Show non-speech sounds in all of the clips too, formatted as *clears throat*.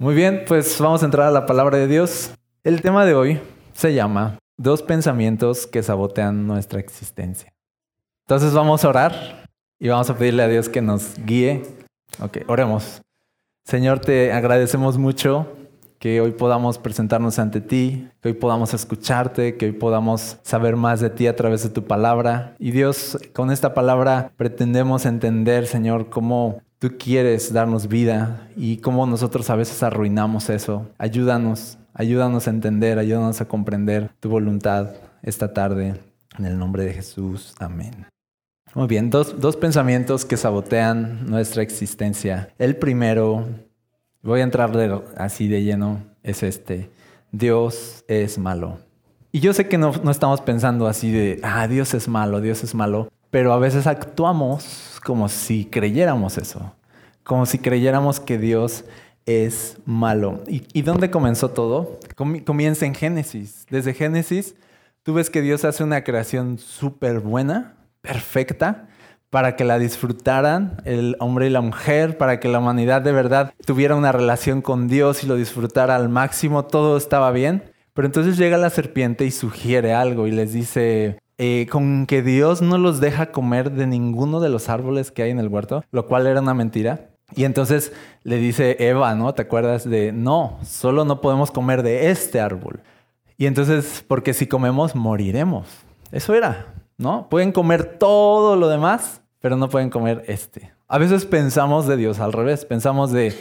Muy bien, pues vamos a entrar a la palabra de Dios. El tema de hoy se llama Dos pensamientos que sabotean nuestra existencia. Entonces vamos a orar y vamos a pedirle a Dios que nos guíe. Ok, oremos. Señor, te agradecemos mucho que hoy podamos presentarnos ante ti, que hoy podamos escucharte, que hoy podamos saber más de ti a través de tu palabra. Y Dios, con esta palabra pretendemos entender, Señor, cómo tú quieres darnos vida y cómo nosotros a veces arruinamos eso. Ayúdanos, ayúdanos a entender, ayúdanos a comprender tu voluntad esta tarde. En el nombre de Jesús, amén. Muy bien, dos, dos pensamientos que sabotean nuestra existencia. El primero voy a entrar así de lleno, es este, Dios es malo. Y yo sé que no, no, estamos pensando así de, ah, Dios es malo, Dios es malo, pero a veces actuamos como si creyéramos eso, como si creyéramos que Dios es malo. ¿Y, dónde comenzó todo? comienza en Génesis. Desde Génesis, tú ves que Dios hace una creación súper buena, perfecta, para que la disfrutaran el hombre y la mujer, para que la humanidad de verdad tuviera una relación con Dios y lo disfrutara al máximo, todo estaba bien. Pero entonces llega la serpiente y sugiere algo y les dice, eh, con que Dios no los deja comer de ninguno de los árboles que hay en el huerto, lo cual era una mentira. Y entonces le dice Eva, ¿no? ¿Te acuerdas de, no, solo no podemos comer de este árbol? Y entonces, porque si comemos, moriremos. Eso era. ¿no? Pueden comer todo lo demás, pero no pueden comer este. A veces pensamos de Dios al revés, pensamos de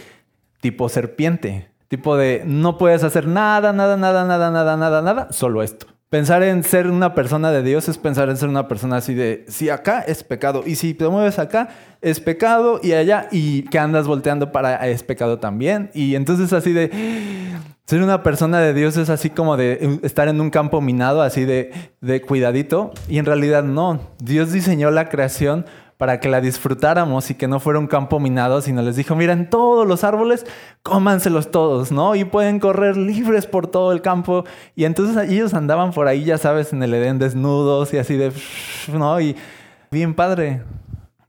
tipo serpiente, tipo de no puedes hacer nada, nada, nada, nada, nada, nada, nada, solo esto. Pensar en ser una persona de Dios es pensar en ser una persona así de, si acá es pecado, y si te mueves acá es pecado, y allá, y que andas volteando para es pecado también. Y entonces así de, *gasps* ser una persona de Dios es así como de estar en un campo minado, así de, de cuidadito, y en realidad no. Dios diseñó la creación para que la disfrutáramos y que no fuera un campo minado, sino les dijo, miren, todos los árboles, cómanselos todos, ¿no? Y pueden correr libres por todo el campo. Y entonces ellos andaban por ahí, ya sabes, en el Edén desnudos y así de, ¿no? Y bien padre.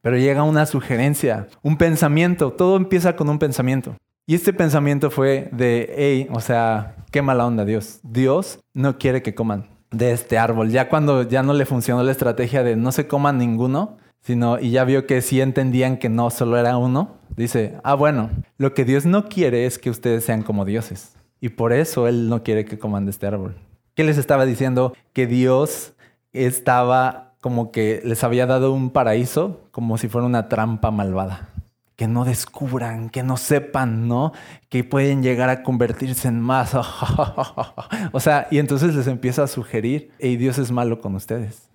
Pero llega una sugerencia, un pensamiento, todo empieza con un pensamiento. Y este pensamiento fue de, hey, o sea, qué mala onda Dios. Dios no quiere que coman de este árbol. Ya cuando ya no le funcionó la estrategia de no se coman ninguno, sino, y ya vio que sí entendían que no solo era uno, dice, ah, bueno, lo que Dios no quiere es que ustedes sean como dioses. Y por eso Él no quiere que coman de este árbol. ¿Qué les estaba diciendo? Que Dios estaba como que les había dado un paraíso como si fuera una trampa malvada. Que no descubran, que no sepan, ¿no? Que pueden llegar a convertirse en más. *laughs* o sea, y entonces les empieza a sugerir, hey, Dios es malo con ustedes.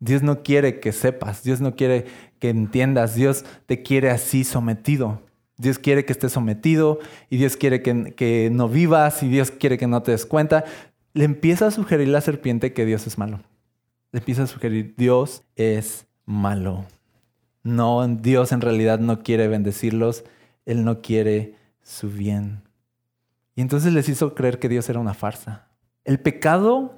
Dios no quiere que sepas, Dios no quiere que entiendas, Dios te quiere así sometido. Dios quiere que estés sometido y Dios quiere que, no vivas y Dios quiere que no te des cuenta. Le empieza a sugerir la serpiente que Dios es malo. Le empieza a sugerir, Dios es malo. No, Dios en realidad no quiere bendecirlos, Él no quiere su bien. Y entonces les hizo creer que Dios era una farsa. El pecado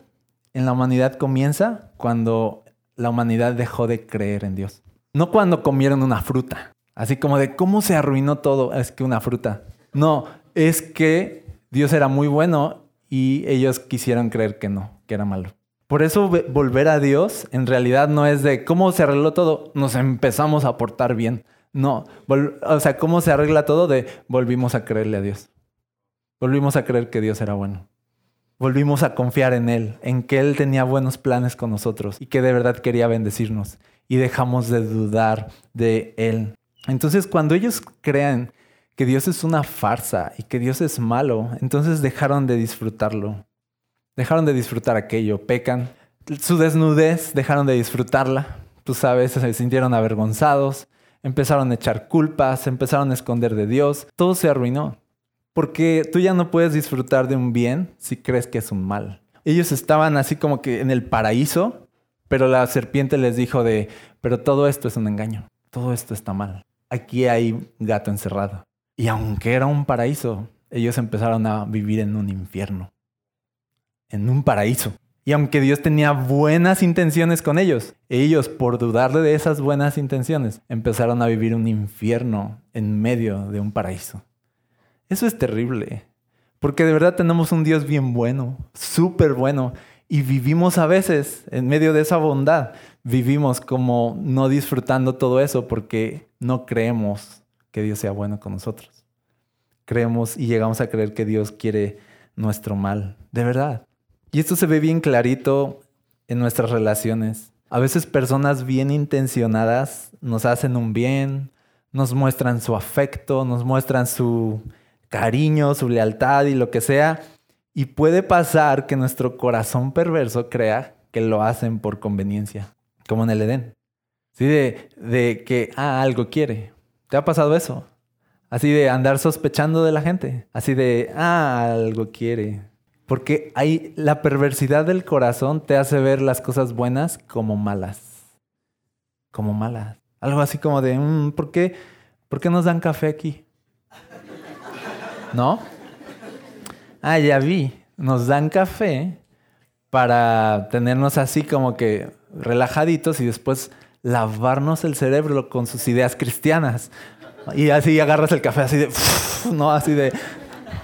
en la humanidad comienza cuando la humanidad dejó de creer en Dios. No cuando comieron una fruta, así como de cómo se arruinó todo, es que una fruta. No, es que Dios era muy bueno y ellos quisieron creer que no, que era malo. Por eso volver a Dios en realidad no es de cómo se arregló todo, nos empezamos a portar bien. No, o sea, cómo se arregla todo de volvimos a creerle a Dios. Volvimos a creer que Dios era bueno volvimos a confiar en Él, en que Él tenía buenos planes con nosotros y que de verdad quería bendecirnos. Y dejamos de dudar de Él. Entonces cuando ellos crean que Dios es una farsa y que Dios es malo, entonces dejaron de disfrutarlo. Dejaron de disfrutar aquello, pecan. Su desnudez dejaron de disfrutarla. Tú sabes, se sintieron avergonzados, empezaron a echar culpas, empezaron a esconder de Dios. Todo se arruinó. Porque tú ya no puedes disfrutar de un bien si crees que es un mal. Ellos estaban así como que en el paraíso, pero la serpiente les dijo de, pero todo esto es un engaño, todo esto está mal. Aquí hay gato encerrado. Y aunque era un paraíso, ellos empezaron a vivir en un infierno, en un paraíso. Y aunque Dios tenía buenas intenciones con ellos, ellos, por dudarle de esas buenas intenciones, empezaron a vivir un infierno en medio de un paraíso. Eso es terrible. Porque de verdad tenemos un Dios bien bueno, súper bueno. Y vivimos a veces, en medio de esa bondad, vivimos como no disfrutando todo eso porque no creemos que Dios sea bueno con nosotros. Creemos y llegamos a creer que Dios quiere nuestro mal, de verdad. Y esto se ve bien clarito en nuestras relaciones. A veces personas bien intencionadas nos hacen un bien, nos muestran su afecto, nos muestran su cariño, su lealtad y lo que sea. Y puede pasar que nuestro corazón perverso crea que lo hacen por conveniencia, como en el Edén. Sí, de, de que, ah, algo quiere. ¿Te ha pasado eso? Así de andar sospechando de la gente. Así de, ah, algo quiere. Porque hay la perversidad del corazón te hace ver las cosas buenas como malas. Como malas. Algo así como de, mm, ¿por, qué, ¿por qué nos dan café aquí? ¿No? Ah, ya vi. Nos dan café para tenernos así como que relajaditos y después lavarnos el cerebro con sus ideas cristianas. Y así agarras el café así de, ¿no? Así de,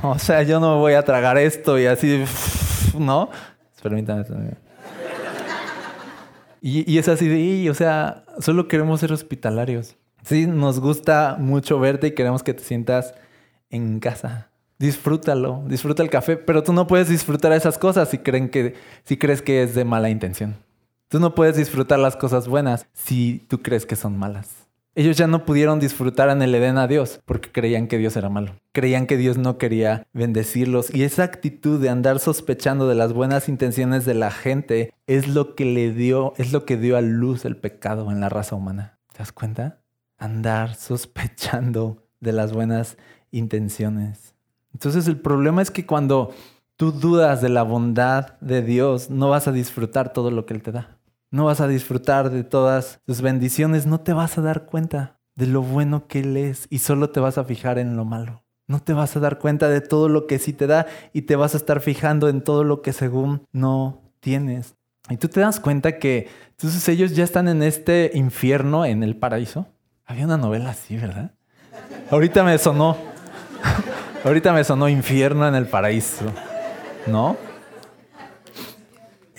o sea, yo no me voy a tragar esto y así de, ¿no? Permítame. Y, y es así de, o sea, solo queremos ser hospitalarios. Sí, nos gusta mucho verte y queremos que te sientas en casa. Disfrútalo, disfruta el café, pero tú no puedes disfrutar esas cosas si, creen que, si crees que es de mala intención. Tú no puedes disfrutar las cosas buenas si tú crees que son malas. Ellos ya no pudieron disfrutar en el Edén a Dios porque creían que Dios era malo. Creían que Dios no quería bendecirlos. Y esa actitud de andar sospechando de las buenas intenciones de la gente es lo que le dio, es lo que dio a luz el pecado en la raza humana. ¿Te das cuenta? Andar sospechando de las buenas intenciones. Entonces el problema es que cuando tú dudas de la bondad de Dios, no vas a disfrutar todo lo que Él te da. No vas a disfrutar de todas sus bendiciones, no te vas a dar cuenta de lo bueno que Él es y solo te vas a fijar en lo malo. No te vas a dar cuenta de todo lo que sí te da y te vas a estar fijando en todo lo que según no tienes. Y tú te das cuenta que entonces ellos ya están en este infierno en el paraíso. Había una novela así, ¿verdad? Ahorita me sonó. Ahorita me sonó infierno en el paraíso. ¿No?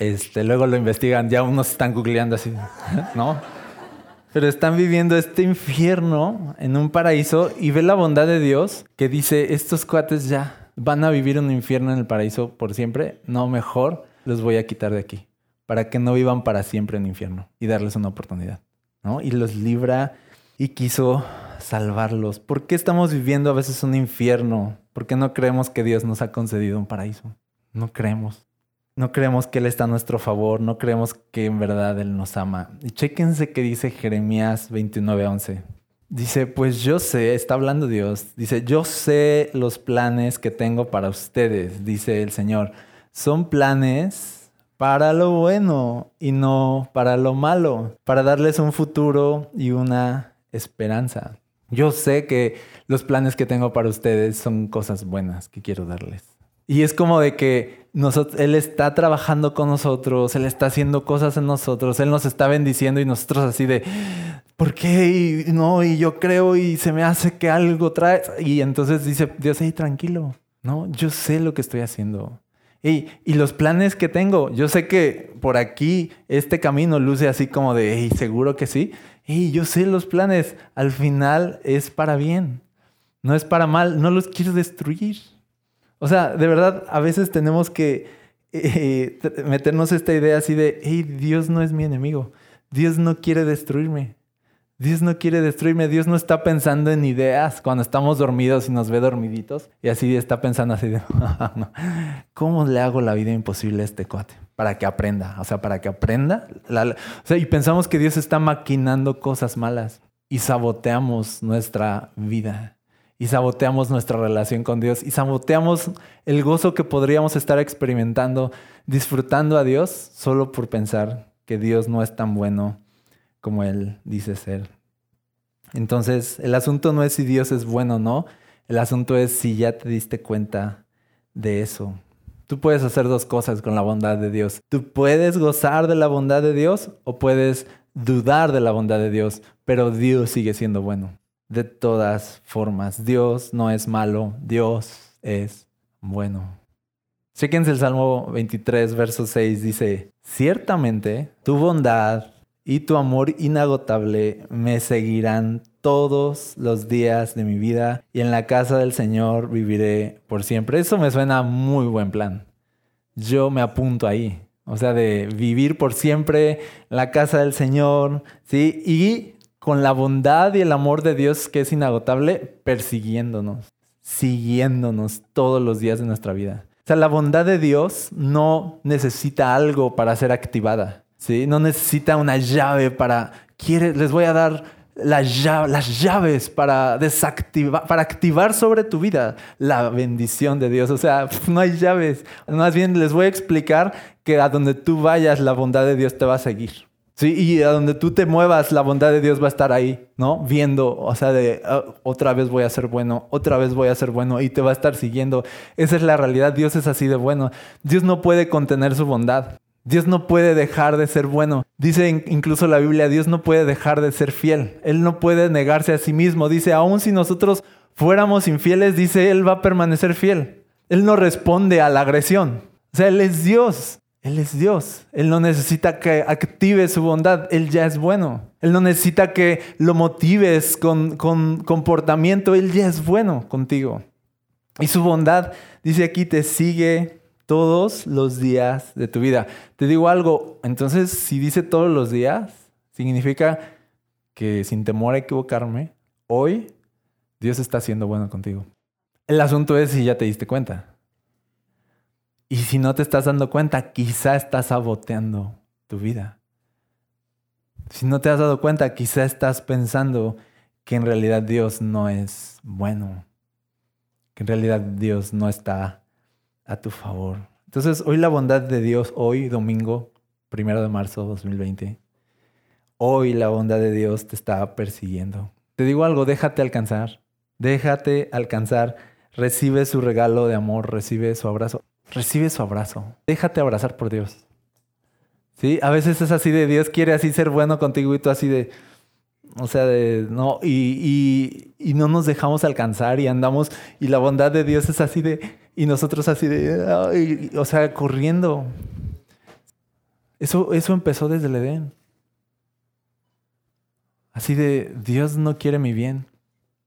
Este, luego lo investigan, ya unos están googleando así, ¿no? Pero están viviendo este infierno en un paraíso y ve la bondad de Dios que dice, estos cuates ya van a vivir un infierno en el paraíso por siempre, no, mejor los voy a quitar de aquí, para que no vivan para siempre en infierno y darles una oportunidad, ¿no? Y los libra y quiso salvarlos. ¿Por qué estamos viviendo a veces un infierno? ¿Por qué no creemos que Dios nos ha concedido un paraíso? No creemos. No creemos que Él está a nuestro favor, no creemos que en verdad Él nos ama. Y chéquense qué dice Jeremías 29:11. Dice, pues yo sé, está hablando Dios, dice, yo sé los planes que tengo para ustedes, dice el Señor. Son planes para lo bueno y no para lo malo, para darles un futuro y una esperanza. Yo sé que los planes que tengo para ustedes son cosas buenas que quiero darles. Y es como de que Él está trabajando con nosotros, Él está haciendo cosas en nosotros, Él nos está bendiciendo y nosotros así de, ¿por qué? Y, no, y yo creo y se me hace que algo trae. Y entonces dice Dios, hey, tranquilo, ¿no? Yo sé lo que estoy haciendo. Y, los planes que tengo, yo sé que por aquí este camino luce así como de, hey, seguro que sí. Y yo sé los planes, al final es para bien, no es para mal, no los quiero destruir. O sea, de verdad, a veces tenemos que eh, meternos esta idea así de, hey, Dios no es mi enemigo. Dios no quiere destruirme. Dios no quiere destruirme. Dios no está pensando en ideas cuando estamos dormidos y nos ve dormiditos. Y así está pensando así de, *laughs* ¿cómo le hago la vida imposible a este cuate? Para que aprenda. O sea, para que aprenda. y pensamos que Dios está maquinando cosas malas y saboteamos nuestra vida y saboteamos nuestra relación con Dios y saboteamos el gozo que podríamos estar experimentando disfrutando a Dios solo por pensar que Dios no es tan bueno como Él dice ser. Entonces, el asunto no es si Dios es bueno o no, el asunto es si ya te diste cuenta de eso. Tú puedes hacer dos cosas con la bondad de Dios. Tú puedes gozar de la bondad de Dios o puedes dudar de la bondad de Dios, pero Dios sigue siendo bueno. de todas formas. Dios no es malo, Dios es bueno. Chequense el Salmo 23, verso 6, dice, ciertamente tu bondad y tu amor inagotable me seguirán todos los días de mi vida y en la casa del Señor viviré por siempre. Eso me suena muy buen plan. Yo me apunto ahí. O sea, de vivir por siempre en la casa del Señor, ¿sí? Y con la bondad y el amor de Dios que es inagotable, persiguiéndonos, siguiéndonos todos los días de nuestra vida. O sea, la bondad de Dios no necesita algo para ser activada, ¿sí? No necesita una llave para, quiere, les voy a dar las llaves para desactivar, para activar sobre tu vida la bendición de Dios. O sea, *laughs* no hay llaves. Más bien les voy a explicar que a donde tú vayas, la bondad de Dios te va a seguir. Sí, y a donde tú te muevas, la bondad de Dios va a estar ahí, ¿no? Viendo, o sea, de ah, otra vez voy a ser bueno, otra vez voy a ser bueno y te va a estar siguiendo. Esa es la realidad, Dios es así de bueno. Dios no puede contener su bondad. Dios no puede dejar de ser bueno. Dice incluso la Biblia, Dios no puede dejar de ser fiel. Él no puede negarse a sí mismo. Dice, aun si nosotros fuéramos infieles, dice, Él va a permanecer fiel. Él no responde a la agresión. O sea, Él es Dios. Él es Dios. Él no necesita que active su bondad. Él ya es bueno. Él no necesita que lo motives con, con comportamiento. Él ya es bueno contigo. Y su bondad, dice aquí, te sigue todos los días de tu vida. Te digo algo, entonces si dice todos los días, significa que sin temor a equivocarme, hoy Dios está siendo bueno contigo. El asunto es si ya te diste cuenta. Y si no te estás dando cuenta, quizá estás saboteando tu vida. Si no te has dado cuenta, quizá estás pensando que en realidad Dios no es bueno, que en realidad Dios no está a tu favor. Entonces, hoy la bondad de Dios, hoy domingo, primero de marzo de 2020, hoy la bondad de Dios te está persiguiendo. Te digo algo, déjate alcanzar, déjate alcanzar, recibe su regalo de amor, recibe su abrazo. Recibe su abrazo. Déjate abrazar por Dios. ¿Sí? A veces es así de Dios quiere así ser bueno contigo y tú así de... O sea, de, no, y, y, no nos dejamos alcanzar y andamos, y la bondad de Dios es así de, y nosotros así de, o sea, corriendo. Eso, eso empezó desde el Edén. Así de, Dios no quiere mi bien,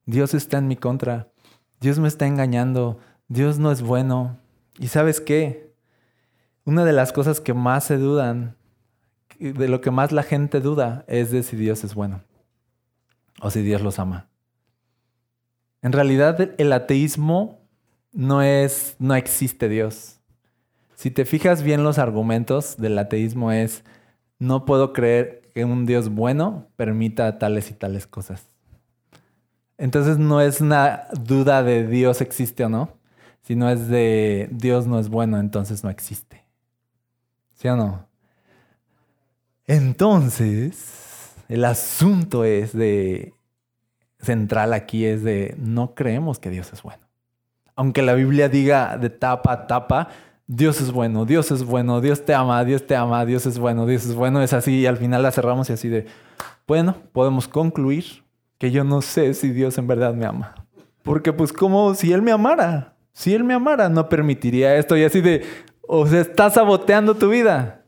Dios está en mi contra, Dios me está engañando, Dios no es bueno, y sabes qué? Una de las cosas que más se dudan, de lo que más la gente duda, es de si Dios es bueno o si Dios los ama. En realidad el ateísmo no es, no existe Dios. Si te fijas bien los argumentos del ateísmo es, no puedo creer que un Dios bueno permita tales y tales cosas. Entonces no es una duda de Dios existe o no, si no es de Dios no es bueno, entonces no existe. ¿Sí o no? Entonces, el asunto es de, central aquí es de, no creemos que Dios es bueno. Aunque la Biblia diga de tapa a tapa, Dios es bueno, Dios es bueno, Dios te ama, Dios te ama, Dios es bueno, Dios es bueno, es así y al final la cerramos y así de, bueno, podemos concluir que yo no sé si Dios en verdad me ama. Porque pues como si Él me amara. Si Él me amara, no permitiría esto. Y así de, o sea, estás saboteando tu vida.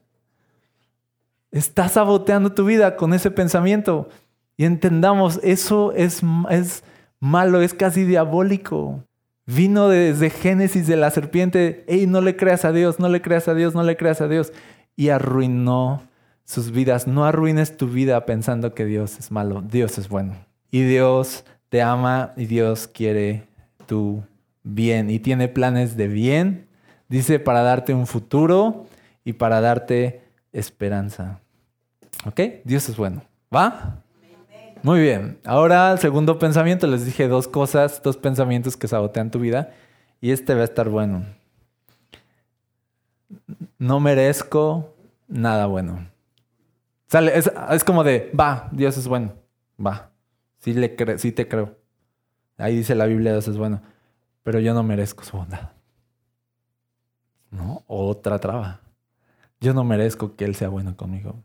Estás saboteando tu vida con ese pensamiento. Y entendamos, eso es, es malo, es casi diabólico. Vino desde Génesis de la serpiente. Ey, no le creas a Dios, no le creas a Dios, no le creas a Dios. Y arruinó sus vidas. No arruines tu vida pensando que Dios es malo. Dios es bueno. Y Dios te ama y Dios quiere tu bien y tiene planes de bien. Dice para darte un futuro y para darte esperanza. ¿Ok? Dios es bueno. ¿Va? Muy bien. Ahora el segundo pensamiento. Les dije dos cosas, dos pensamientos que sabotean tu vida. Y este va a estar bueno. No merezco nada bueno. Sale, es, como de, va, Dios es bueno. Va. Sí, le sí te creo. Ahí dice la Biblia, Dios es bueno pero yo no merezco su bondad. ¿No? Otra traba. Yo no merezco que Él sea bueno conmigo.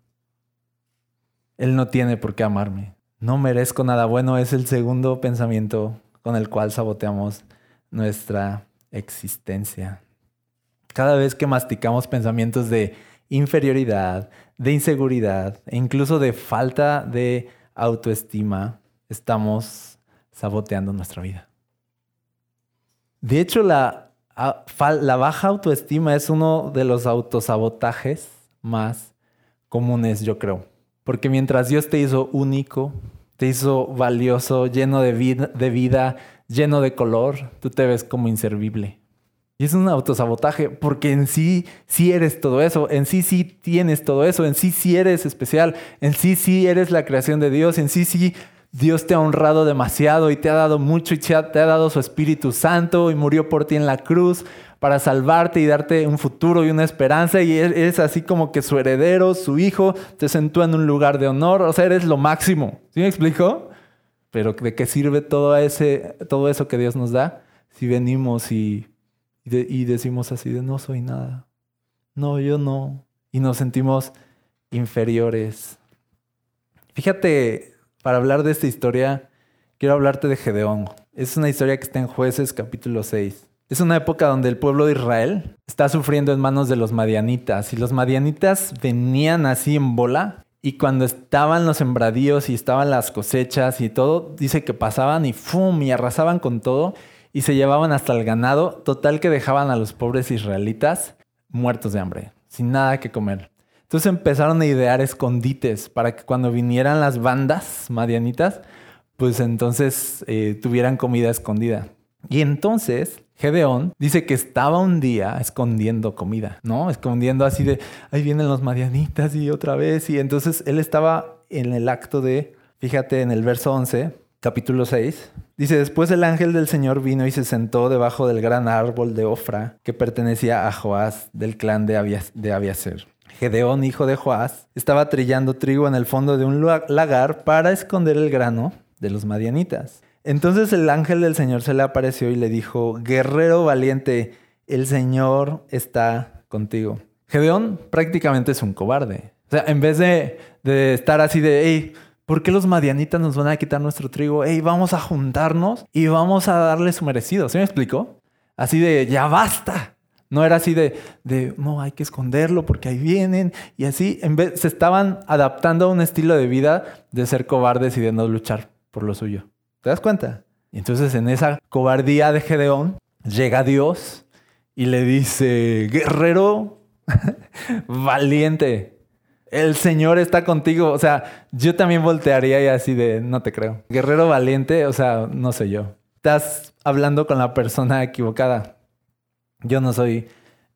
Él no tiene por qué amarme. No merezco nada bueno es el segundo pensamiento con el cual saboteamos nuestra existencia. Cada vez que masticamos pensamientos de inferioridad, de inseguridad e incluso de falta de autoestima, estamos saboteando nuestra vida. De hecho, la, baja autoestima es uno de los autosabotajes más comunes, yo creo. Porque mientras Dios te hizo único, te hizo valioso, lleno de vida, de vida, lleno de color, tú te ves como inservible. Y es un autosabotaje, porque en sí sí eres todo eso, en sí sí tienes todo eso, en sí sí eres especial, en sí sí eres la creación de Dios, en sí sí Dios te ha honrado demasiado y te ha dado mucho y te ha, dado su Espíritu Santo y murió por ti en la cruz para salvarte y darte un futuro y una esperanza y eres así como que su heredero, su hijo, te sentó en un lugar de honor, o sea, eres lo máximo. ¿Sí me explico? Pero ¿de qué sirve todo, ese, todo eso que Dios nos da si venimos y y, decimos así de no soy nada. No, yo no. Y nos sentimos inferiores. Fíjate, para hablar de esta historia, quiero hablarte de Gedeón. Es una historia que está en Jueces capítulo 6. Es una época donde el pueblo de Israel está sufriendo en manos de los madianitas. Y los madianitas venían así en bola. Y cuando estaban los sembradíos y estaban las cosechas y todo, dice que pasaban y ¡fum! y arrasaban con todo y se llevaban hasta el ganado, total que dejaban a los pobres israelitas muertos de hambre, sin nada que comer. Entonces empezaron a idear escondites para que cuando vinieran las bandas madianitas, pues entonces eh, tuvieran comida escondida. Y entonces Gedeón dice que estaba un día escondiendo comida, ¿no? Escondiendo así de, ahí vienen los madianitas y otra vez. Y entonces él estaba en el acto de, fíjate en el verso 11, capítulo 6. Dice, después el ángel del Señor vino y se sentó debajo del gran árbol de Ofra que pertenecía a Joás del clan de, Abiaser. Gedeón, hijo de Joás, estaba trillando trigo en el fondo de un lagar para esconder el grano de los madianitas. Entonces el ángel del Señor se le apareció y le dijo, guerrero valiente, el Señor está contigo. Gedeón prácticamente es un cobarde. O sea, en vez de, de estar así de, hey, ¿Por qué los madianitas nos van a quitar nuestro trigo? Ey, vamos a juntarnos y vamos a darle su merecido. ¿Sí me explico? Así de, ya basta. No era así de, de, no, hay que esconderlo porque ahí vienen. Y así, en vez, se estaban adaptando a un estilo de vida de ser cobardes y de no luchar por lo suyo. ¿Te das cuenta? Entonces en esa cobardía de Gedeón, llega Dios y le dice, guerrero *laughs* valiente, el Señor está contigo. O sea, yo también voltearía y así de, no te creo. Guerrero valiente, o sea, no sé yo. Estás hablando con la persona equivocada. Yo no soy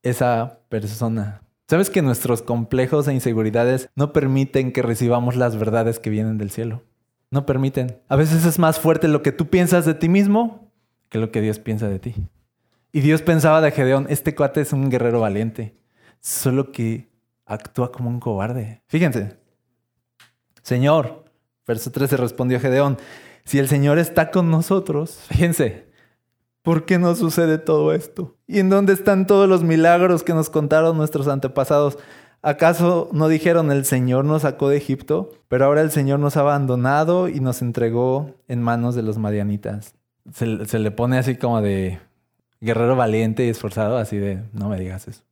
esa persona. ¿Sabes que nuestros complejos e inseguridades no permiten que recibamos las verdades que vienen del cielo? No permiten. A veces es más fuerte lo que tú piensas de ti mismo que lo que Dios piensa de ti. Y Dios pensaba de Gedeón, este cuate es un guerrero valiente. Solo que actúa como un cobarde. Fíjense. Señor, verso 13 respondió Gedeón, si el Señor está con nosotros, fíjense, ¿por qué no sucede todo esto? ¿Y en dónde están todos los milagros que nos contaron nuestros antepasados? ¿Acaso no dijeron el Señor nos sacó de Egipto, pero ahora el Señor nos ha abandonado y nos entregó en manos de los madianitas? Se, le pone así como de guerrero valiente y esforzado, así de, no me digas eso.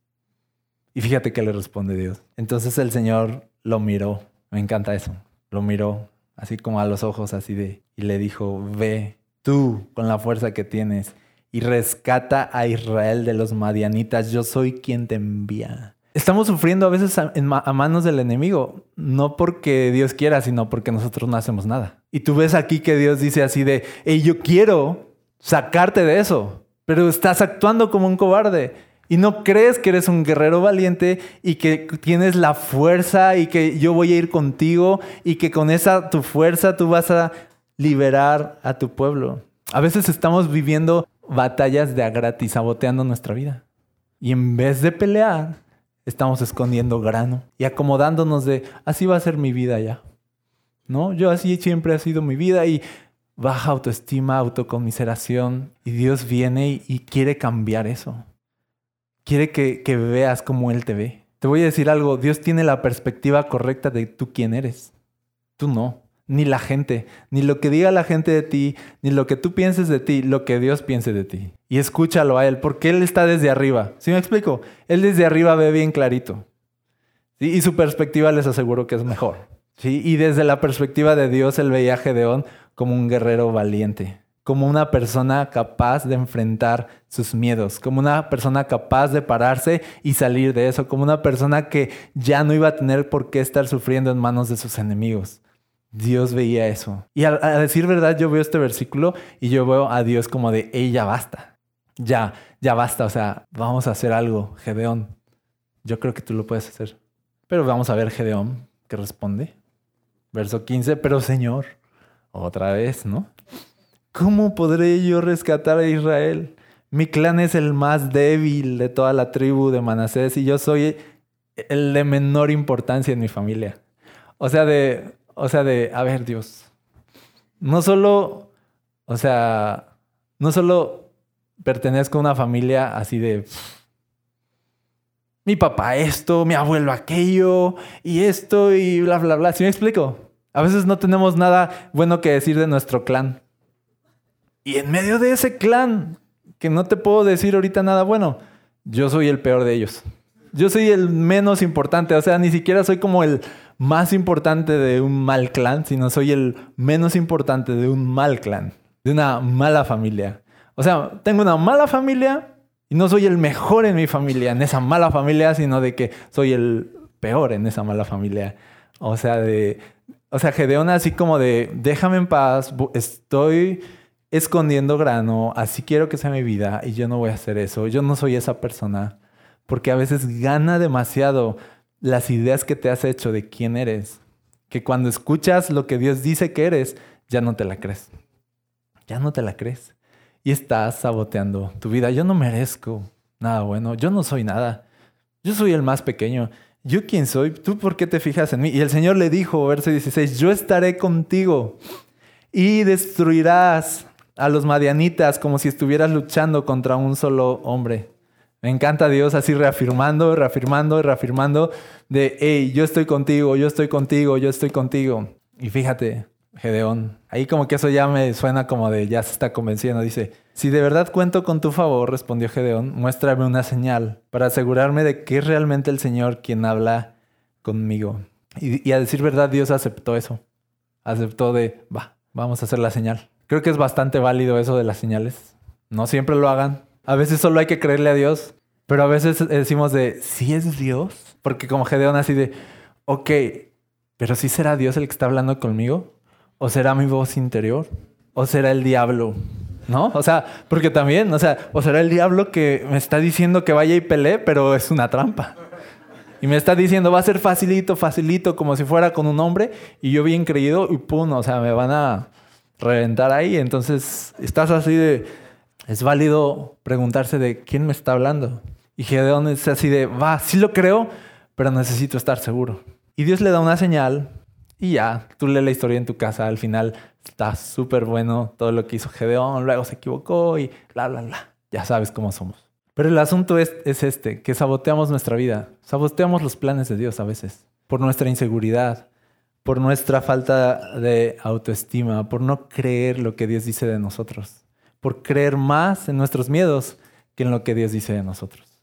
Y fíjate que le responde Dios. Entonces el Señor lo miró. Me encanta eso. Lo miró así como a los ojos, así de... Y le dijo, ve tú con la fuerza que tienes y rescata a Israel de los madianitas. Yo soy quien te envía. Estamos sufriendo a veces a, manos del enemigo, no porque Dios quiera, sino porque nosotros no hacemos nada. Y tú ves aquí que Dios dice así de, hey, yo quiero sacarte de eso, pero estás actuando como un cobarde y no crees que eres un guerrero valiente y que tienes la fuerza y que yo voy a ir contigo y que con esa tu fuerza tú vas a liberar a tu pueblo. A veces estamos viviendo batallas de a gratis, saboteando nuestra vida. Y en vez de pelear, estamos escondiendo grano y acomodándonos de, así va a ser mi vida ya. ¿No? Yo así siempre ha sido mi vida y baja autoestima, autocomiseración y Dios viene y quiere cambiar eso quiere que, veas como Él te ve. Te voy a decir algo, Dios tiene la perspectiva correcta de tú quién eres. Tú no. ni la gente, ni lo que diga la gente de ti, ni lo que tú pienses de ti, lo que Dios piense de ti. Y escúchalo a Él, porque Él está desde arriba. ¿Sí me explico? Él desde arriba ve bien clarito. Y su perspectiva les aseguro que es mejor. ¿Sí? Y desde la perspectiva de Dios, Él veía a Gedeón como un guerrero valiente, como una persona capaz de enfrentar sus miedos, como una persona capaz de pararse y salir de eso, como una persona que ya no iba a tener por qué estar sufriendo en manos de sus enemigos. Dios veía eso. Y a, decir verdad, yo veo este versículo y yo veo a Dios como de, ella basta. Ya, ya basta. O sea, vamos a hacer algo, Gedeón. Yo creo que tú lo puedes hacer. Pero vamos a ver Gedeón que responde. Verso 15, pero Señor, otra vez, ¿no? ¿Cómo podré yo rescatar a Israel? Mi clan es el más débil de toda la tribu de Manasés y yo soy el de menor importancia en mi familia. O sea, de, o sea, de, a ver, Dios, no solo, o sea, no solo pertenezco a una familia así de mi papá esto, mi abuelo aquello, y esto, y bla, bla, bla. ¿Sí me explico? A veces no tenemos nada bueno que decir de nuestro clan. Y en medio de ese clan, que no te puedo decir ahorita nada bueno, yo soy el peor de ellos. Yo soy el menos importante, o sea, ni siquiera soy como el más importante de un mal clan, sino soy el menos importante de un mal clan, de una mala familia. O sea, tengo una mala familia y no soy el mejor en mi familia, en esa mala familia, sino de que soy el peor en esa mala familia. O sea, de, o sea, Gedeón así como de, déjame en paz, estoy escondiendo grano, así quiero que sea mi vida y yo no voy a hacer eso, yo no soy esa persona, porque a veces gana demasiado las ideas que te has hecho de quién eres, que cuando escuchas lo que Dios dice que eres, ya no te la crees. Ya no te la crees. Y estás saboteando tu vida. Yo no merezco nada bueno. Yo no soy nada. Yo soy el más pequeño. ¿Yo quién soy? ¿Tú por qué te fijas en mí? Y el Señor le dijo, verso 16, yo estaré contigo y destruirás a los madianitas como si estuvieras luchando contra un solo hombre. Me encanta Dios así reafirmando, reafirmando, reafirmando de, hey, yo estoy contigo, yo estoy contigo, yo estoy contigo. Y fíjate, Gedeón, ahí como que eso ya me suena como de, ya se está convenciendo. Dice, si de verdad cuento con tu favor, respondió Gedeón, muéstrame una señal para asegurarme de que es realmente el Señor quien habla conmigo. Y, a decir verdad, Dios aceptó eso. Aceptó de, va, vamos a hacer la señal. Creo que es bastante válido eso de las señales. No siempre lo hagan, a veces solo hay que creerle a Dios, pero a veces decimos de, ¿sí es Dios? Porque como Gedeón así de, ok, pero ¿sí será Dios el que está hablando conmigo? ¿O será mi voz interior? ¿O será el diablo? ¿No? O sea, porque también, o sea, o será el diablo que me está diciendo que vaya y pelee, pero es una trampa. Y me está diciendo, va a ser facilito, facilito, como si fuera con un hombre, y yo bien creído, y pum, o sea, me van a reventar ahí. Entonces, estás así de, es válido preguntarse de quién me está hablando. Y Gedeón es así de, va, sí lo creo, pero necesito estar seguro. Y Dios le da una señal y ya, tú lees la historia en tu casa, al final está súper bueno todo lo que hizo Gedeón, luego se equivocó y bla, bla, bla. Ya sabes cómo somos. Pero el asunto es, es este, que saboteamos nuestra vida, saboteamos los planes de Dios a veces, por nuestra inseguridad, por nuestra falta de autoestima, por no creer lo que Dios dice de nosotros por creer más en nuestros miedos que en lo que Dios dice de nosotros.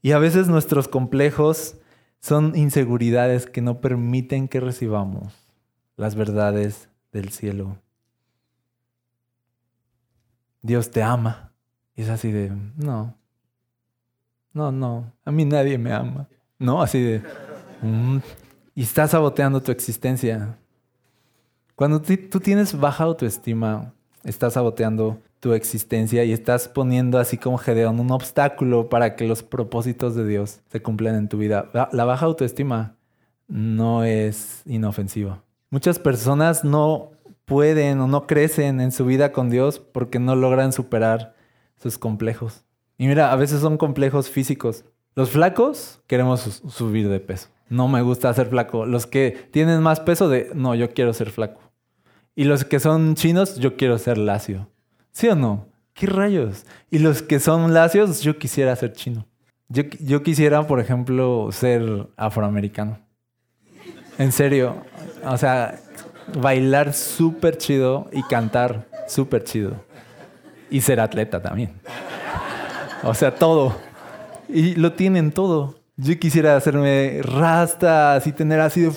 Y a veces nuestros complejos son inseguridades que no permiten que recibamos las verdades del cielo. Dios te ama. Y es así de, no, no, no, a mí nadie me ama. No, así de, mm". y estás saboteando tu existencia. Cuando tú tienes baja autoestima, estás saboteando tu existencia y estás poniendo así como Gedeón un obstáculo para que los propósitos de Dios se cumplan en tu vida. La baja autoestima no es inofensiva. Muchas personas no pueden o no crecen en su vida con Dios porque no logran superar sus complejos. Y mira, a veces son complejos físicos. Los flacos queremos subir de peso. No me gusta ser flaco. Los que tienen más peso de, no, yo quiero ser flaco. Y los que son chinos, yo quiero ser lacio. ¿Sí o no? ¿Qué rayos? Y los que son lacios, yo quisiera ser chino. Yo, yo quisiera, por ejemplo, ser afroamericano. En serio. O sea, bailar súper chido y cantar súper chido. Y ser atleta también. O sea, todo. Y lo tienen todo. Yo quisiera hacerme rastas y tener así de...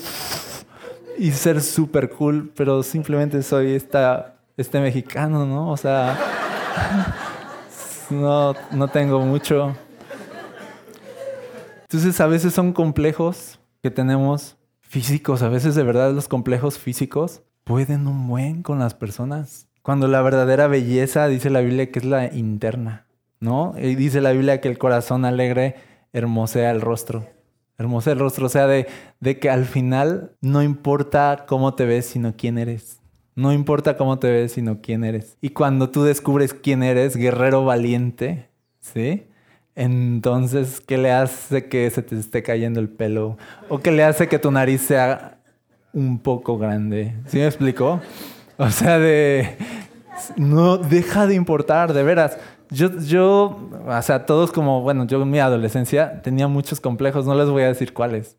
Y ser súper cool, pero simplemente soy esta, este mexicano, ¿no? O sea, *laughs* no, no tengo mucho. Entonces a veces son complejos que tenemos físicos, a veces de verdad los complejos físicos pueden un buen con las personas. Cuando la verdadera belleza, dice la Biblia, que es la interna, ¿no? Y dice la Biblia que el corazón alegre hermosea el rostro. Hermosea el rostro, o sea, de, de que al final no importa cómo te ves, sino quién eres. No importa cómo te ves, sino quién eres. Y cuando tú descubres quién eres, guerrero valiente, ¿sí? Entonces, ¿qué le hace que se te esté cayendo el pelo? ¿O qué le hace que tu nariz sea un poco grande? ¿Sí me explico? O sea, de... No deja de importar, de veras. Yo, yo, o sea, todos como, bueno, yo en mi adolescencia tenía muchos complejos, no les voy a decir cuáles.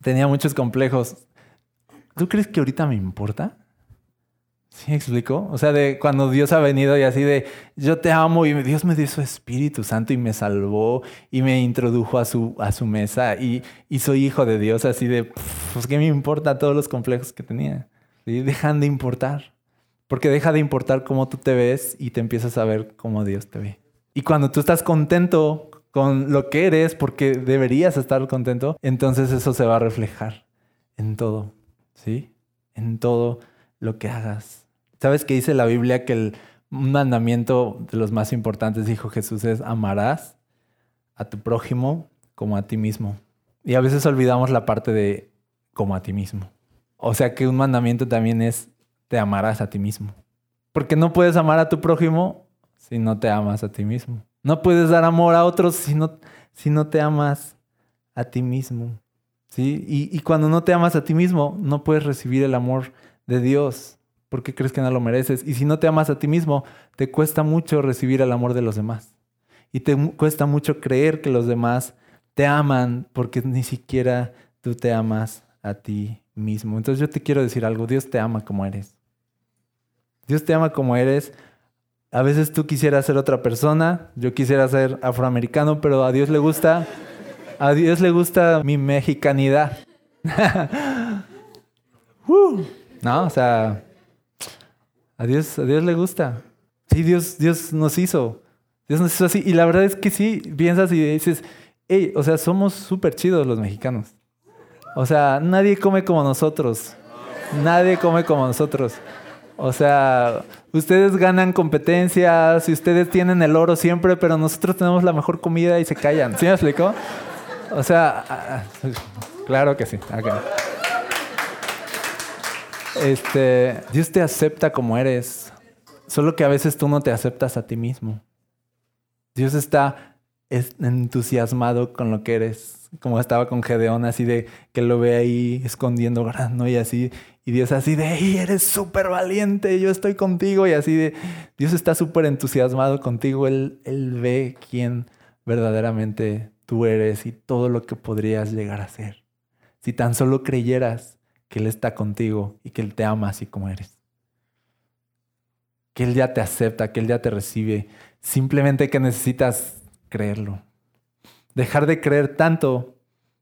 Tenía muchos complejos. ¿Tú crees que ahorita me importa? ¿Sí explico? O sea, de cuando Dios ha venido y así de, yo te amo y Dios me dio su Espíritu Santo y me salvó y me introdujo a su, a su mesa y, y soy hijo de Dios, así de, pues, ¿qué me importa todos los complejos que tenía? Y dejan de importar. Porque deja de importar cómo tú te ves y te empiezas a ver cómo Dios te ve. Y cuando tú estás contento con lo que eres, porque deberías estar contento, entonces eso se va a reflejar en todo, ¿sí? En todo lo que hagas. ¿Sabes qué dice la Biblia? Que el mandamiento de los más importantes, dijo Jesús, es amarás a tu prójimo como a ti mismo. Y a veces olvidamos la parte de como a ti mismo. O sea que un mandamiento también es te amarás a ti mismo. Porque no puedes amar a tu prójimo si no te amas a ti mismo. No puedes dar amor a otros si no, si no te amas a ti mismo. ¿Sí? Y, y cuando no te amas a ti mismo, no puedes recibir el amor de Dios porque crees que no lo mereces. Y si no te amas a ti mismo, te cuesta mucho recibir el amor de los demás. Y te cuesta mucho creer que los demás te aman porque ni siquiera tú te amas a ti mismo. Entonces yo te quiero decir algo, Dios te ama como eres. Dios te ama como eres. A veces tú quisieras ser otra persona, yo quisiera ser afroamericano, pero a Dios le gusta, a Dios le gusta mi mexicanidad. *laughs* No, o sea, a Dios, a Dios le gusta. Sí, Dios, Dios nos hizo. Dios nos hizo así. Y la verdad es que sí, piensas y dices, hey, o sea, somos súper chidos los mexicanos. O sea, nadie come como nosotros. Nadie come como nosotros. O sea, ustedes ganan competencias y ustedes tienen el oro siempre, pero nosotros tenemos la mejor comida y se callan. ¿Sí me explico? O sea, ah, ah, claro que sí. Este, Dios te acepta como eres, solo que a veces tú no te aceptas a ti mismo. Dios está entusiasmado con lo que eres, como estaba con Gedeón, así de que lo ve ahí escondiendo grano y así, y Dios así de, hey, eres súper valiente, yo estoy contigo, y así de, Dios está súper entusiasmado contigo, él, él ve quién verdaderamente tú eres y todo lo que podrías llegar a ser. Si tan solo creyeras que Él está contigo y que Él te ama así como eres. Que Él ya te acepta, que Él ya te recibe. Simplemente que necesitas creerlo. Dejar de creer tanto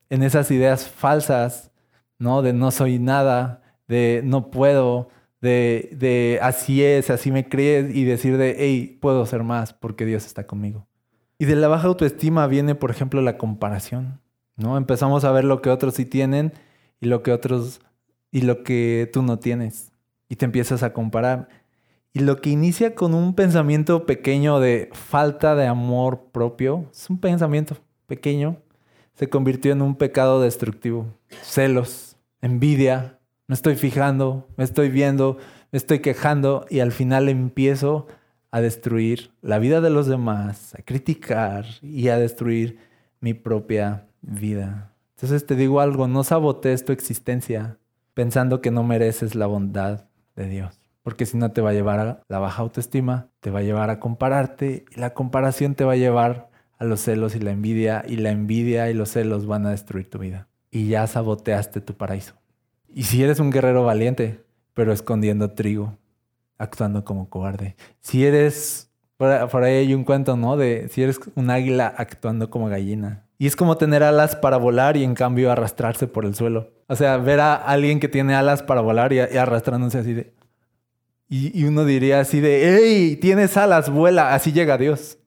en esas ideas falsas, ¿no? De no soy nada, de no puedo, de, de así es, así me crees y decir de, hey, puedo ser más porque Dios está conmigo. Y de la baja autoestima viene, por ejemplo, la comparación, ¿no? Empezamos a ver lo que otros sí tienen y lo que otros y lo que tú no tienes. Y te empiezas a comparar. Y lo que inicia con un pensamiento pequeño de falta de amor propio, es un pensamiento pequeño, se convirtió en un pecado destructivo. Celos, envidia, me estoy fijando, me estoy viendo, me estoy quejando y al final empiezo a destruir la vida de los demás, a criticar y a destruir mi propia vida. Entonces te digo algo, no sabotees tu existencia, pensando que no mereces la bondad de Dios. Porque si no te va a llevar a la baja autoestima, te va a llevar a compararte y la comparación te va a llevar a los celos y la envidia y la envidia y los celos van a destruir tu vida. Y ya saboteaste tu paraíso. Y si eres un guerrero valiente, pero escondiendo trigo, actuando como cobarde. Si eres, por, ahí hay un cuento, ¿no? De si eres un águila actuando como gallina. Y es como tener alas para volar y en cambio arrastrarse por el suelo. O sea, ver a alguien que tiene alas para volar y, arrastrándose así de... Y, y, uno diría así de, ¡Ey! Tienes alas, vuela. Así llega Dios.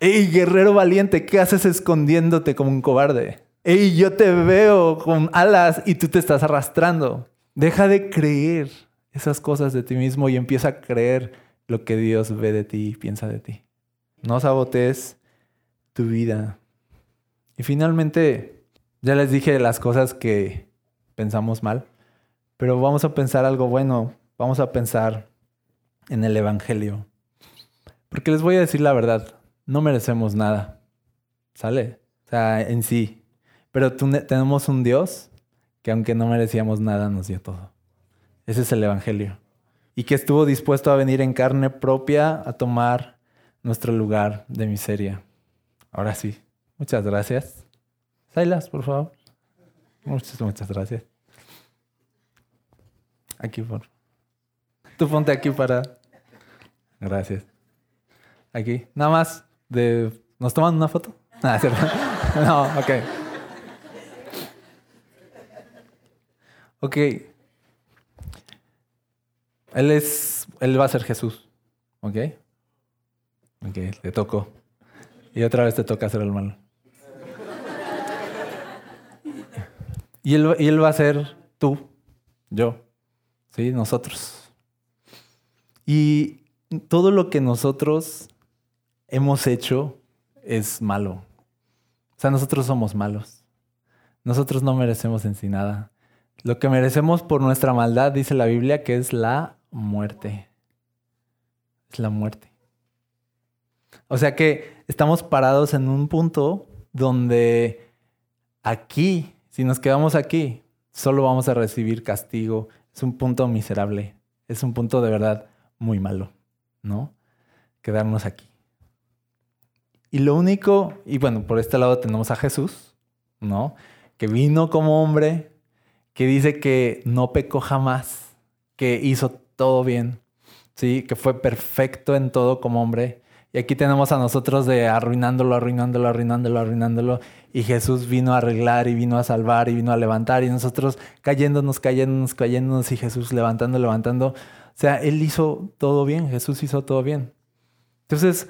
¡Ey, guerrero valiente! ¿Qué haces escondiéndote como un cobarde? ¡Ey, yo te veo con alas y tú te estás arrastrando! Deja de creer esas cosas de ti mismo y empieza a creer lo que Dios ve de ti y piensa de ti. No sabotees tu vida. Y finalmente, ya les dije las cosas que pensamos mal, pero vamos a pensar algo bueno, vamos a pensar en el Evangelio. Porque les voy a decir la verdad, no merecemos nada. ¿Sale? O sea, en sí. Pero tenemos un Dios que aunque no merecíamos nada, nos dio todo. Ese es el Evangelio. Y que estuvo dispuesto a venir en carne propia a tomar nuestro lugar de miseria. Ahora sí, muchas gracias. Sailas, por favor. Muchas, muchas gracias. Aquí, por. Tú ponte aquí para. Gracias. Aquí. Nada más de. ¿Nos toman una foto? Ah, *laughs* no, ok. Ok. Él es, él va a ser Jesús. ¿Ok? Ok, le tocó. Y otra vez te toca hacer el malo. Y él, y él va a ser tú, yo, ¿sí? Nosotros. Y todo lo que nosotros hemos hecho es malo. O sea, nosotros somos malos. Nosotros no merecemos en sí nada. Lo que merecemos por nuestra maldad, dice la Biblia, que es la muerte. Es la muerte. O sea que estamos parados en un punto donde aquí, si nos quedamos aquí, solo vamos a recibir castigo. Es un punto miserable. Es un punto de verdad muy malo, ¿no? Quedarnos aquí. Y lo único, y bueno, por este lado tenemos a Jesús, ¿no? Que vino como hombre, que dice que no pecó jamás, que hizo todo bien, ¿sí? Que fue perfecto en todo como hombre. Y aquí tenemos a nosotros de arruinándolo, arruinándolo, arruinándolo, arruinándolo. Y Jesús vino a arreglar y vino a salvar y vino a levantar. Y nosotros cayéndonos, cayéndonos, cayéndonos y Jesús levantando, levantando. O sea, Él hizo todo bien, Jesús hizo todo bien. Entonces,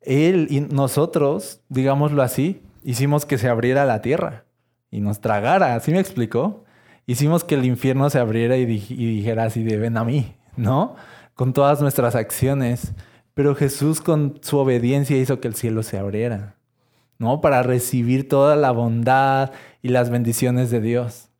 Él y nosotros, digámoslo así, hicimos que se abriera la tierra y nos tragara. ¿Así me explicó? Hicimos que el infierno se abriera y, y dijera así de ven a mí. ¿No? Con todas nuestras acciones. Pero Jesús con su obediencia hizo que el cielo se abriera, ¿no? Para recibir toda la bondad y las bendiciones de Dios.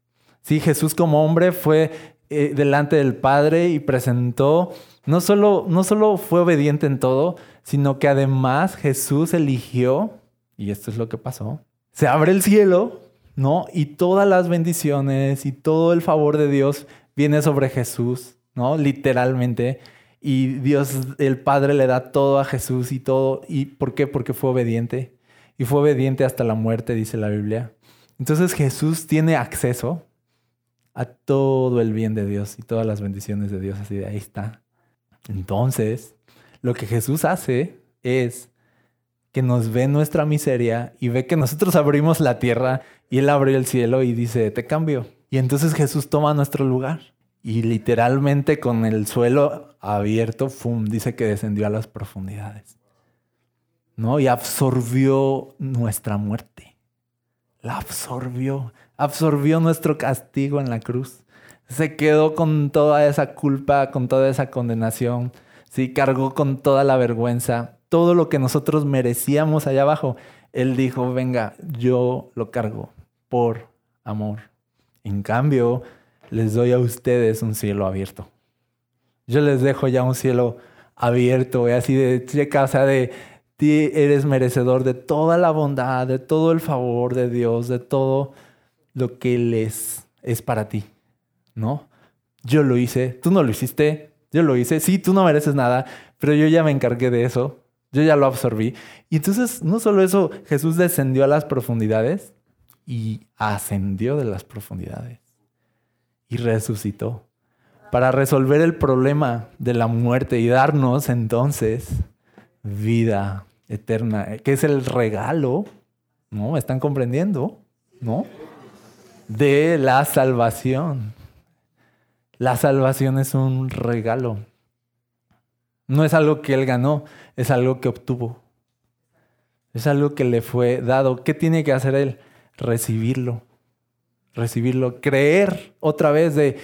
Sí, Jesús como hombre fue eh, delante del Padre y presentó, no solo, no solo fue obediente en todo, sino que además Jesús eligió, y esto es lo que pasó, se abre el cielo, ¿no? Y todas las bendiciones y todo el favor de Dios viene sobre Jesús ¿no? Literalmente. Y Dios, el Padre, le da todo a Jesús y todo. ¿Y por qué? Porque fue obediente. Y fue obediente hasta la muerte, dice la Biblia. Entonces Jesús tiene acceso a todo el bien de Dios y todas las bendiciones de Dios. Así de ahí está. Entonces, lo que Jesús hace es que nos ve nuestra miseria y ve que nosotros abrimos la tierra y Él abrió el cielo y dice, te cambio. Y entonces Jesús toma nuestro lugar y literalmente con el suelo abierto, ¡fum! dice que descendió a las profundidades. ¿No? Y absorbió nuestra muerte. La absorbió. Absorbió nuestro castigo en la cruz. Se quedó con toda esa culpa, con toda esa condenación. Sí, cargó con toda la vergüenza, todo lo que nosotros merecíamos allá abajo. Él dijo, venga, yo lo cargo por amor. En cambio, les doy a ustedes un cielo abierto. Yo les dejo ya un cielo abierto, y así de checa, o sea, de ti eres merecedor de toda la bondad, de todo el favor de Dios, de todo lo que les es para ti, ¿no? Yo lo hice, tú no lo hiciste, yo lo hice, sí, tú no mereces nada, pero yo ya me encargué de eso, yo ya lo absorbí. Y entonces, no solo eso, Jesús descendió a las profundidades y ascendió de las profundidades. Y resucitó para resolver el problema de la muerte y darnos entonces vida eterna, que es el regalo, ¿no? ¿Están comprendiendo? ¿No? De la salvación. La salvación es un regalo. No es algo que él ganó, es algo que obtuvo. Es algo que le fue dado. ¿Qué tiene que hacer él? Recibirlo. Recibirlo. Creer otra vez de,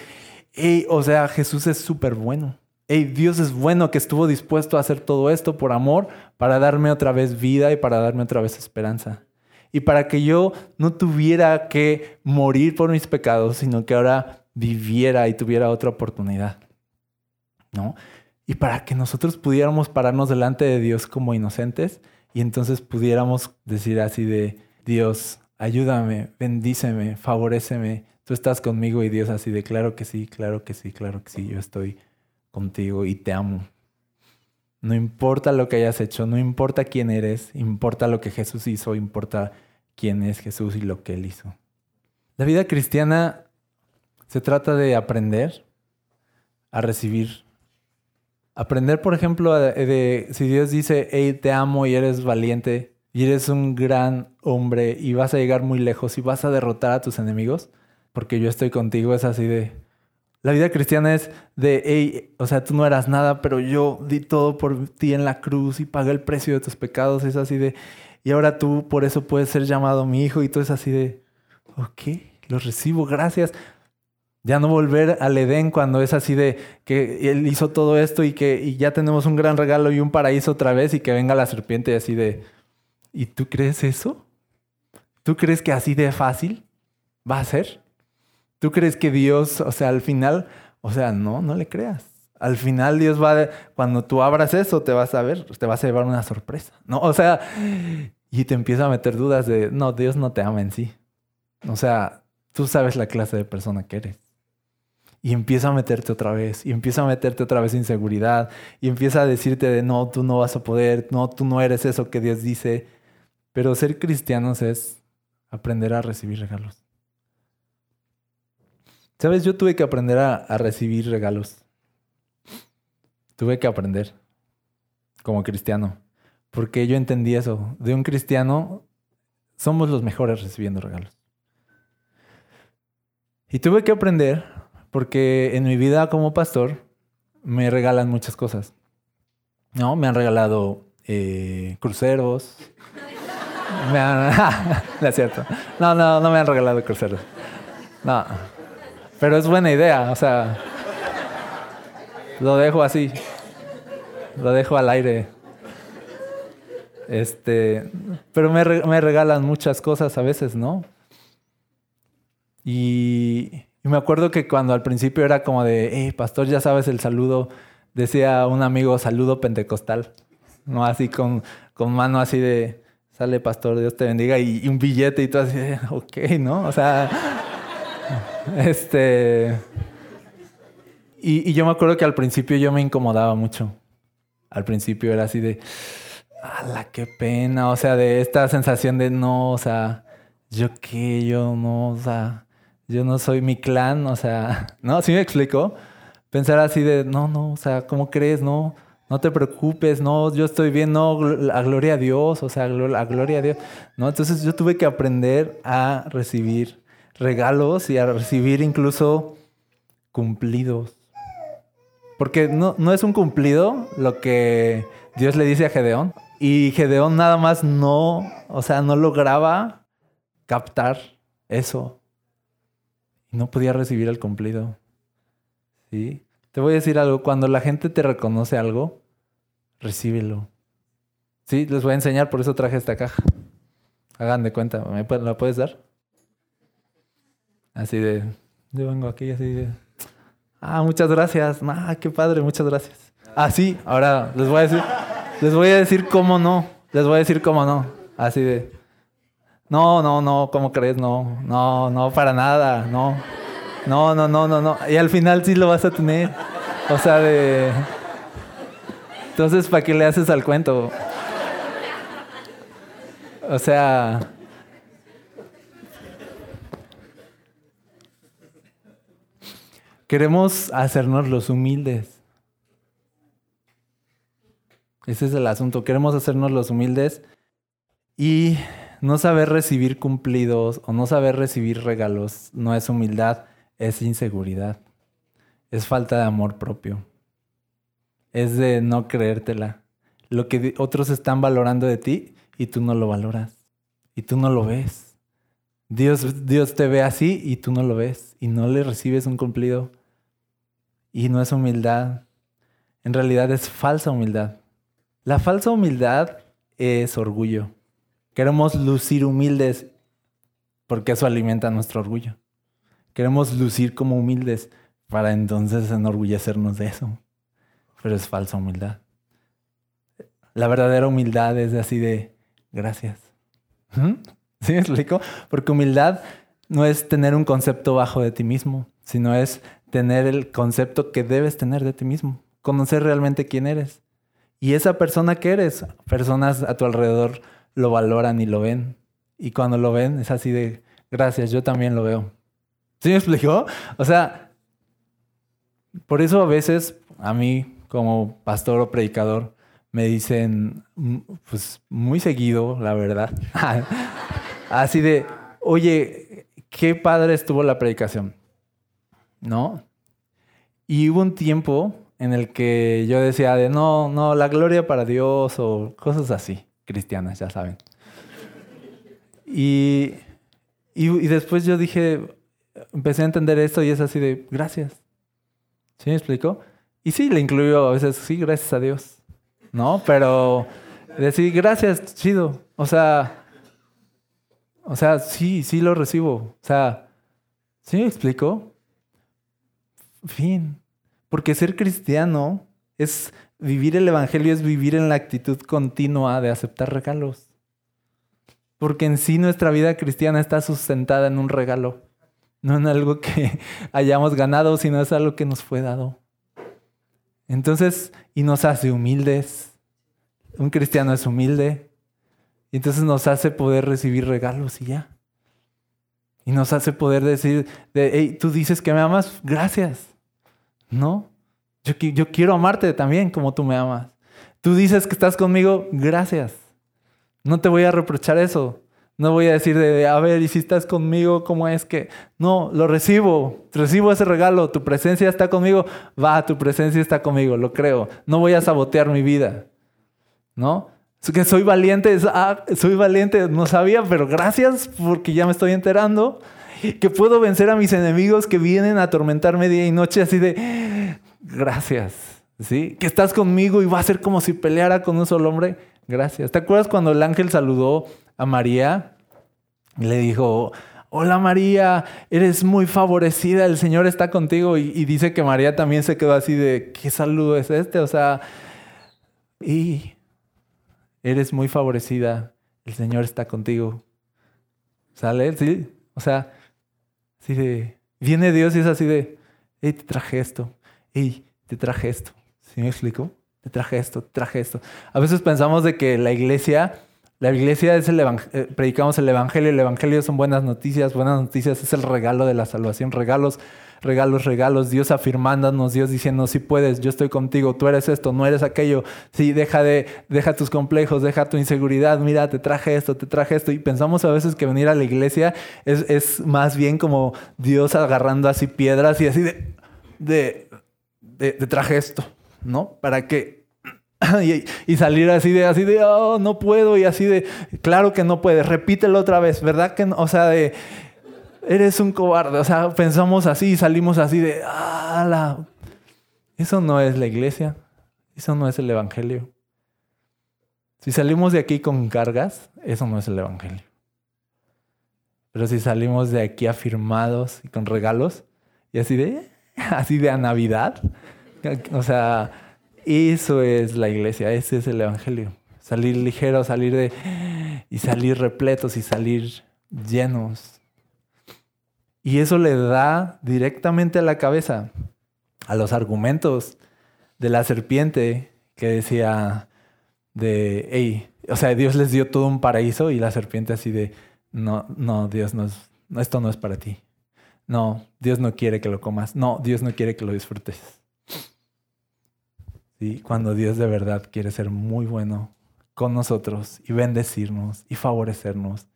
o sea, Jesús es súper bueno. Dios es bueno que estuvo dispuesto a hacer todo esto por amor para darme otra vez vida y para darme otra vez esperanza. Y para que yo no tuviera que morir por mis pecados, sino que ahora viviera y tuviera otra oportunidad. ¿No? Y para que nosotros pudiéramos pararnos delante de Dios como inocentes y entonces pudiéramos decir así de, Dios, ayúdame, bendíceme, favoreceme, tú estás conmigo y Dios así de, claro que sí, claro que sí, claro que sí, yo estoy contigo y te amo. No importa lo que hayas hecho, no importa quién eres, importa lo que Jesús hizo, importa quién es Jesús y lo que Él hizo. La vida cristiana se trata de aprender a recibir. Aprender, por ejemplo, de, si Dios dice, hey, te amo y eres valiente y eres un gran hombre y vas a llegar muy lejos y vas a derrotar a tus enemigos, porque yo estoy contigo, es así de... La vida cristiana es de, hey, o sea, tú no eras nada, pero yo di todo por ti en la cruz y pagué el precio de tus pecados, es así de, y ahora tú por eso puedes ser llamado mi hijo y tú es así de, ok, lo recibo, gracias. Ya no volver al Edén cuando es así de que él hizo todo esto y que y ya tenemos un gran regalo y un paraíso otra vez y que venga la serpiente así de, ¿y tú crees eso? ¿Tú crees que así de fácil va a ser? ¿Tú crees que Dios, o sea, al final, o sea, no, no le creas. Al final Dios va, a, cuando tú abras eso, te vas a ver, te vas a llevar una sorpresa, ¿no? O sea, y te empieza a meter dudas de, no, Dios no te ama en sí. O sea, tú sabes la clase de persona que eres. Y empieza a meterte otra vez, y empieza a meterte otra vez inseguridad, y empieza a decirte de, no, tú no vas a poder, no, tú no eres eso que Dios dice. Pero ser cristianos es aprender a recibir regalos. Sabes, yo tuve que aprender a, recibir regalos. Tuve que aprender como cristiano. Porque yo entendí eso. De un cristiano somos los mejores recibiendo regalos. Y tuve que aprender porque en mi vida como pastor me regalan muchas cosas. ¿No? Me han regalado eh, cruceros. Me *laughs* han... no cierto. No, no, no me han regalado cruceros. No. Pero es buena idea, o sea, lo dejo así, lo dejo al aire. Este, pero me, regalan muchas cosas a veces, ¿no? Y, me acuerdo que cuando al principio era como de, hey, pastor, ya sabes el saludo, decía un amigo, saludo pentecostal, ¿no? Así con, con mano así de, sale pastor, Dios te bendiga, y, un billete y todo así, ok, ¿no? O sea, este. Y, yo me acuerdo que al principio yo me incomodaba mucho. Al principio era así de. ¡Hala, qué pena! O sea, de esta sensación de no, o sea, yo qué, yo no, o sea, yo no soy mi clan, o sea, *laughs* ¿no? ¿Sí me explico? Pensar así de, no, no, o sea, ¿cómo crees? No, no te preocupes, no, yo estoy bien, no, a gloria a Dios, o sea, a gloria a Dios, ¿no? Entonces yo tuve que aprender a recibir regalos y a recibir incluso cumplidos. Porque no, no es un cumplido lo que Dios le dice a Gedeón. Y Gedeón nada más no, o sea, no lograba captar eso. Y no podía recibir el cumplido. ¿Sí? Te voy a decir algo, cuando la gente te reconoce algo, recíbelo. Sí, les voy a enseñar, por eso traje esta caja. Hagan de cuenta, ¿me la puedes dar? Así de, yo vengo aquí así de, ah, muchas gracias, ah, qué padre, muchas gracias. Ah, sí, ahora les voy a decir, les voy a decir cómo no, les voy a decir cómo no, así de, no, no, no, ¿cómo crees? No, no, no, para nada, no, no, no, no, no, no. Y al final sí lo vas a tener, o sea, de... Entonces, ¿para qué le haces al cuento? O sea, Queremos hacernos los humildes. Ese es el asunto. Queremos hacernos los humildes y no saber recibir cumplidos o no saber recibir regalos no es humildad, es inseguridad. Es falta de amor propio. Es de no creértela. Lo que otros están valorando de ti y tú no lo valoras. Y tú no lo ves. Dios, Dios te ve así y tú no lo ves. Y no le recibes un cumplido. Y no es humildad. En realidad es falsa humildad. La falsa humildad es orgullo. Queremos lucir humildes porque eso alimenta nuestro orgullo. Queremos lucir como humildes para entonces enorgullecernos de eso. Pero es falsa humildad. La verdadera humildad es así de gracias. ¿Mm? ¿Sí me explico? Porque humildad no es tener un concepto bajo de ti mismo, sino es tener el concepto que debes tener de ti mismo. Conocer realmente quién eres. Y esa persona que eres, personas a tu alrededor lo valoran y lo ven. Y cuando lo ven es así de, gracias, yo también lo veo. ¿Sí me explicó? O sea, por eso a veces a mí como pastor o predicador me dicen, mm, pues muy seguido, la verdad, *laughs* así de, oye, qué padre estuvo la predicación, ¿no? Y hubo un tiempo en el que yo decía de, no, no, la gloria para Dios o cosas así, cristianas, ya saben. Y, y, y después yo dije, empecé a entender esto y es así de, gracias. ¿Sí me explico? Y sí, le incluyo a veces, sí, gracias a Dios. ¿No? Pero decir gracias, chido. O sea, o sea, sí, sí lo recibo. O sea, ¿sí me explico? Fin. Porque ser cristiano es vivir el Evangelio, es vivir en la actitud continua de aceptar regalos. Porque en sí nuestra vida cristiana está sustentada en un regalo, no en algo que *laughs* hayamos ganado, sino es algo que nos fue dado. Entonces, y nos hace humildes. Un cristiano es humilde. Y entonces nos hace poder recibir regalos y ya. Y nos hace poder decir, de, hey, tú dices que me amas, gracias. No, yo quiero amarte también como tú me amas. Tú dices que estás conmigo, gracias. No te voy a reprochar eso. No voy a decir de, a ver, y si estás conmigo, ¿cómo es que? No, lo recibo, recibo ese regalo, tu presencia está conmigo, va, tu presencia está conmigo, lo creo. No voy a sabotear mi vida, ¿no? Que soy valiente, ah, soy valiente, no sabía, pero gracias porque ya me estoy enterando que puedo vencer a mis enemigos que vienen a atormentarme día y noche así de, gracias, ¿sí? Que estás conmigo y va a ser como si peleara con un solo hombre. Gracias. ¿Te acuerdas cuando el ángel saludó a María, le dijo, hola María, eres muy favorecida, el Señor está contigo. Y, dice que María también se quedó así de, ¿qué saludo es este? O sea, y eres muy favorecida, el Señor está contigo. ¿Sale? Sí, o sea, así de, viene Dios y es así de, hey, te traje esto, hey, te traje esto. ¿Sí me explico? Te traje esto, te traje esto. A veces pensamos de que la iglesia la iglesia es el eh, predicamos el evangelio, el evangelio son buenas noticias, buenas noticias es el regalo de la salvación, regalos, regalos, regalos, Dios afirmándonos, Dios diciendo, si puedes, yo estoy contigo, tú eres esto, no eres aquello, sí, deja de, deja tus complejos, deja tu inseguridad, mira, te traje esto, te traje esto, y pensamos a veces que venir a la iglesia es, es más bien como Dios agarrando así piedras y así de, de, de, de traje esto, ¿no? Para que *clears throat* y, salir así de, así de, oh, no puedo, y así de, claro que no puedes, repítelo otra vez, ¿verdad que no? O sea, de, eres un cobarde, o sea, pensamos así y salimos así de, ah, Eso no es la iglesia, eso no es el evangelio. Si salimos de aquí con cargas, eso no es el evangelio. Pero si salimos de aquí afirmados y con regalos, y así de, *laughs* así de a Navidad, o sea, eso es la iglesia, ese es el evangelio. Salir ligero, salir de... y salir repletos y salir llenos. Y eso le da directamente a la cabeza, a los argumentos de la serpiente que decía de, hey, o sea, Dios les dio todo un paraíso y la serpiente así de, no, no, Dios, no esto no es para ti. No, Dios no quiere que lo comas. No, Dios no quiere que lo disfrutes. ¿Sí? Cuando Dios de verdad quiere ser muy bueno con nosotros y bendecirnos y favorecernos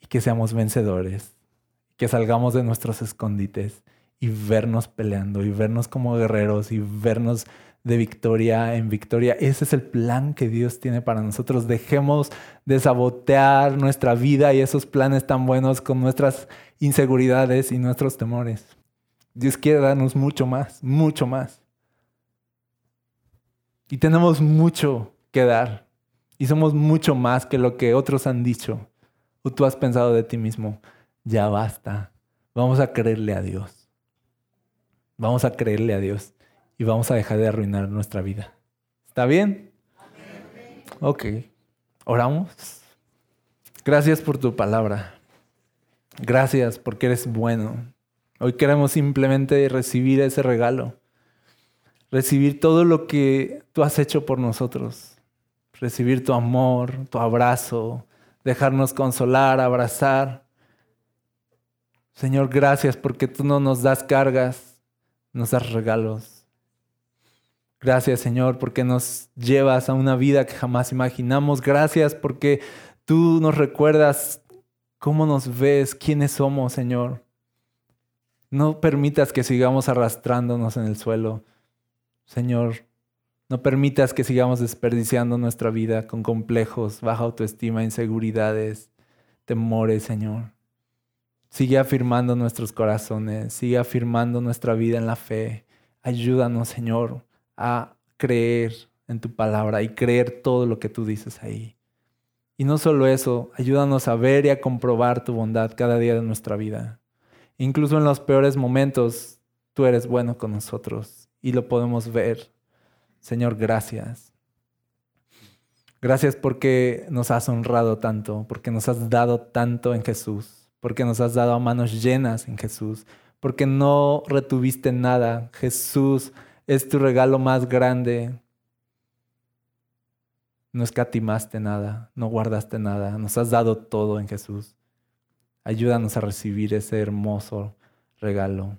y que seamos vencedores, que salgamos de nuestros escondites y vernos peleando y vernos como guerreros y vernos de victoria en victoria. Ese es el plan que Dios tiene para nosotros. Dejemos de sabotear nuestra vida y esos planes tan buenos con nuestras inseguridades y nuestros temores. Dios quiere darnos mucho más, mucho más. Y tenemos mucho que dar. Y somos mucho más que lo que otros han dicho. O tú has pensado de ti mismo, ya basta. Vamos a creerle a Dios. Vamos a creerle a Dios y vamos a dejar de arruinar nuestra vida. ¿Está bien? Ok. Oramos. Gracias por tu palabra. Gracias porque eres bueno. Hoy queremos simplemente recibir ese regalo. Recibir todo lo que tú has hecho por nosotros. Recibir tu amor, tu abrazo, dejarnos consolar, abrazar. Señor, gracias porque tú no nos das cargas, nos das regalos. Gracias Señor porque nos llevas a una vida que jamás imaginamos. Gracias porque tú nos recuerdas cómo nos ves, quiénes somos Señor. No permitas que sigamos arrastrándonos en el suelo. Señor, no permitas que sigamos desperdiciando nuestra vida con complejos, baja autoestima, inseguridades, temores, Señor. Sigue afirmando nuestros corazones, sigue afirmando nuestra vida en la fe. Ayúdanos, Señor, a creer en tu palabra y creer todo lo que tú dices ahí. Y no solo eso, ayúdanos a ver y a comprobar tu bondad cada día de nuestra vida. Incluso en los peores momentos, tú eres bueno con nosotros y lo podemos ver. Señor, gracias. Gracias porque nos has honrado tanto, porque nos has dado tanto en Jesús, porque nos has dado a manos llenas en Jesús, porque no retuviste nada. Jesús es tu regalo más grande. No escatimaste nada, no guardaste nada, nos has dado todo en Jesús. Ayúdanos a recibir ese hermoso regalo.